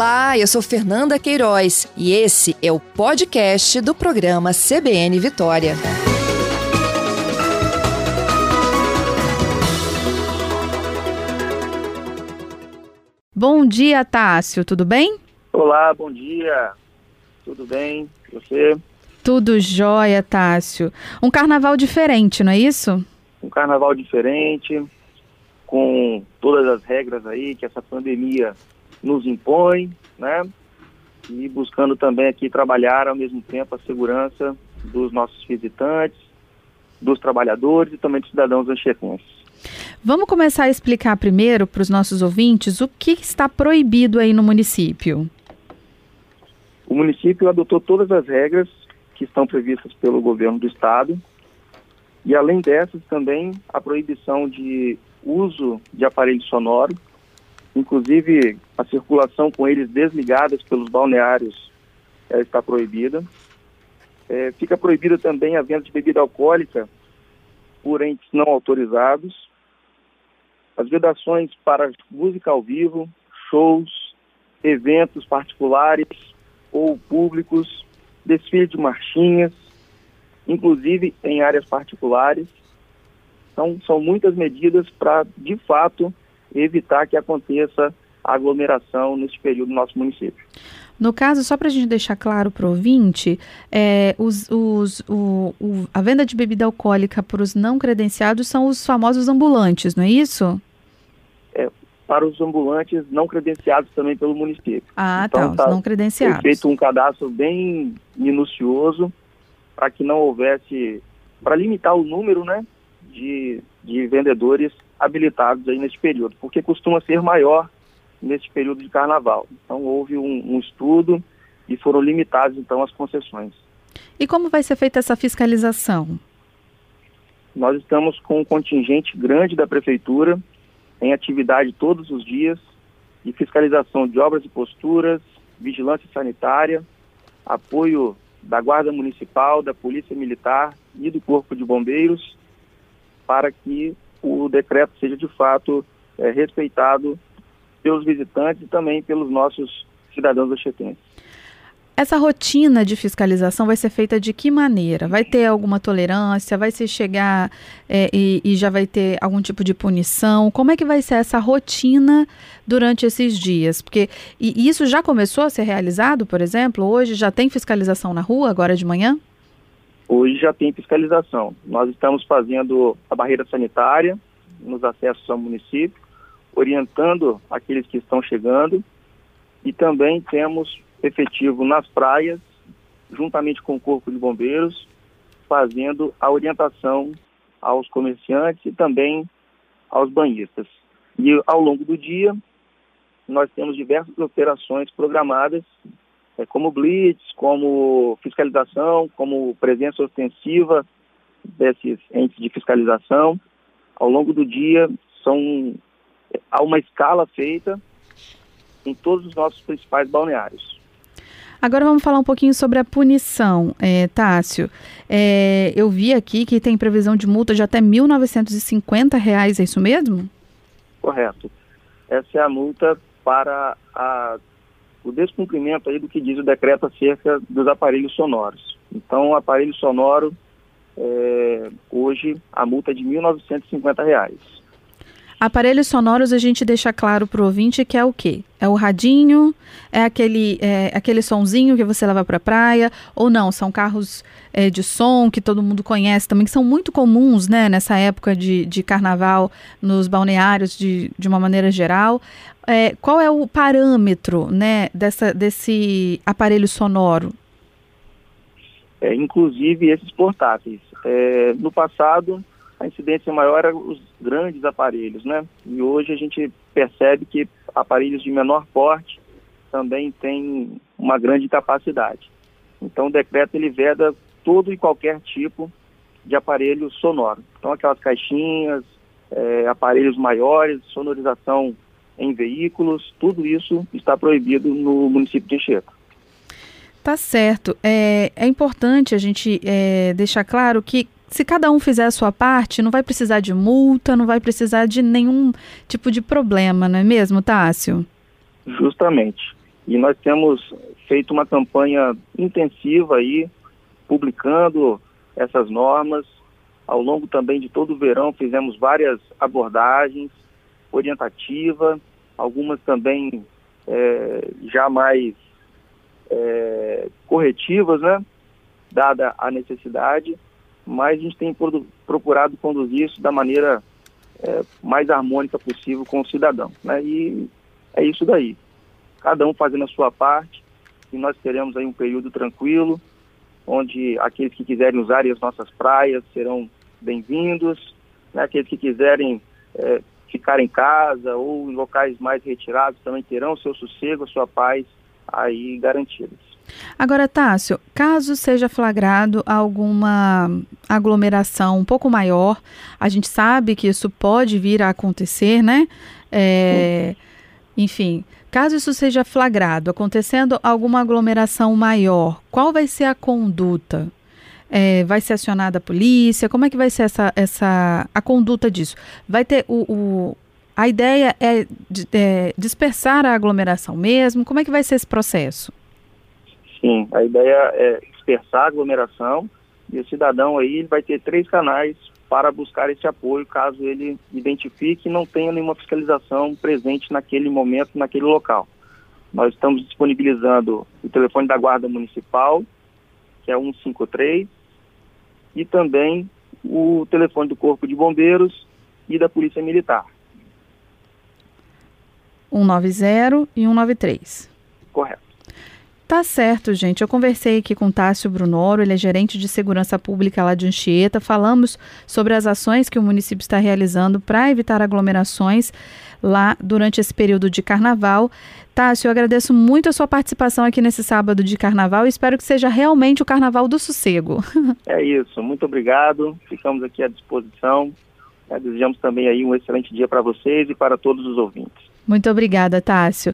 Olá, eu sou Fernanda Queiroz e esse é o podcast do programa CBN Vitória. Bom dia, Tássio, tudo bem? Olá, bom dia. Tudo bem? Você? Tudo jóia, Tássio. Um carnaval diferente, não é isso? Um carnaval diferente, com todas as regras aí que essa pandemia nos impõe, né? E buscando também aqui trabalhar ao mesmo tempo a segurança dos nossos visitantes, dos trabalhadores e também dos cidadãos anchetenses. Vamos começar a explicar primeiro para os nossos ouvintes o que está proibido aí no município. O município adotou todas as regras que estão previstas pelo governo do estado e além dessas também a proibição de uso de aparelho sonoro Inclusive, a circulação com eles desligadas pelos balneários é, está proibida. É, fica proibida também a venda de bebida alcoólica por entes não autorizados. As vedações para música ao vivo, shows, eventos particulares ou públicos, desfile de marchinhas, inclusive em áreas particulares. Então, são muitas medidas para, de fato, evitar que aconteça aglomeração nesse período no nosso município. No caso, só para a gente deixar claro para o ouvinte, é, os, os, o, o, a venda de bebida alcoólica para os não credenciados são os famosos ambulantes, não é isso? É, para os ambulantes não credenciados também pelo município. Ah, então, tá. Os não credenciados. Foi feito um cadastro bem minucioso para que não houvesse, para limitar o número, né, de, de vendedores habilitados aí nesse período, porque costuma ser maior nesse período de carnaval. Então houve um, um estudo e foram limitadas então as concessões. E como vai ser feita essa fiscalização? Nós estamos com um contingente grande da prefeitura em atividade todos os dias de fiscalização de obras e posturas, vigilância sanitária, apoio da Guarda Municipal, da Polícia Militar e do Corpo de Bombeiros para que o decreto seja de fato é, respeitado pelos visitantes e também pelos nossos cidadãos oxetenses. Essa rotina de fiscalização vai ser feita de que maneira? Vai ter alguma tolerância? Vai se chegar é, e, e, já vai ter algum tipo de punição? Como é que vai ser essa rotina durante esses dias? Porque e isso já começou a ser realizado, por exemplo? Hoje já tem fiscalização na rua, agora de manhã? Hoje já tem fiscalização. Nós estamos fazendo a barreira sanitária nos acessos ao município, orientando aqueles que estão chegando e também temos efetivo nas praias, juntamente com o Corpo de Bombeiros, fazendo a orientação aos comerciantes e também aos banhistas. E ao longo do dia, nós temos diversas operações programadas como blitz, como fiscalização, como presença ostensiva desses entes de fiscalização. Ao longo do dia, são, há uma escala feita em todos os nossos principais balneários. Agora vamos falar um pouquinho sobre a punição, é, Tássio. É, eu vi aqui que tem previsão de multa de até R$ 1.950, é isso mesmo? Correto. Essa é a multa para a o descumprimento aí do que diz o decreto acerca dos aparelhos sonoros. Então, o aparelho sonoro, é, hoje, a multa é de R$ 1.950. Aparelhos sonoros a gente deixa claro para o ouvinte que é o quê? É o radinho, é aquele, é, aquele sonzinho que você leva para a praia, ou não, são carros é, de som que todo mundo conhece também, que são muito comuns né, nessa época de, de carnaval nos balneários de, de uma maneira geral. É, qual é o parâmetro né, dessa, desse aparelho sonoro? É, inclusive esses portáteis. É, no passado, a incidência maior era os grandes aparelhos, né? E hoje a gente percebe que aparelhos de menor porte também têm uma grande capacidade. Então o decreto ele veda todo e qualquer tipo de aparelho sonoro. Então aquelas caixinhas, é, aparelhos maiores, sonorização em veículos, tudo isso está proibido no município de Enxerga. Tá certo. É, é importante a gente é, deixar claro que se cada um fizer a sua parte, não vai precisar de multa, não vai precisar de nenhum tipo de problema, não é mesmo, Tássio? Justamente. E nós temos feito uma campanha intensiva aí, publicando essas normas. Ao longo também de todo o verão fizemos várias abordagens orientativas, algumas também é, já mais é, corretivas, né? Dada a necessidade, mas a gente tem procurado conduzir isso da maneira é, mais harmônica possível com o cidadão, né? E é isso daí. Cada um fazendo a sua parte e nós teremos aí um período tranquilo, onde aqueles que quiserem usar as nossas praias serão bem-vindos, né? aqueles que quiserem é, ficar em casa ou em locais mais retirados também terão o seu sossego, a sua paz aí garantidas. Agora, Tássio, caso seja flagrado alguma aglomeração um pouco maior, a gente sabe que isso pode vir a acontecer, né? É, enfim, caso isso seja flagrado, acontecendo alguma aglomeração maior, qual vai ser a conduta? É, vai ser acionada a polícia? Como é que vai ser essa, essa a conduta disso? Vai ter o, o a ideia é, é, dispersar a aglomeração mesmo? Como é que vai ser esse processo? Sim, a ideia é dispersar a aglomeração e o cidadão aí vai ter três canais para buscar esse apoio caso ele identifique e não tenha nenhuma fiscalização presente naquele momento, naquele local. Nós estamos disponibilizando o telefone da Guarda Municipal, que é 153, e também o telefone do Corpo de Bombeiros e da Polícia Militar. 190 e 193. Correto. Tá certo, gente. Eu conversei aqui com Tássio Brunoro, ele é gerente de segurança pública lá de Anchieta. Falamos sobre as ações que o município está realizando para evitar aglomerações lá durante esse período de carnaval. Tássio, eu agradeço muito a sua participação aqui nesse sábado de carnaval e espero que seja realmente o carnaval do sossego. É isso, muito obrigado. Ficamos aqui à disposição. Desejamos também aí um excelente dia para vocês e para todos os ouvintes. Muito obrigada, Tássio.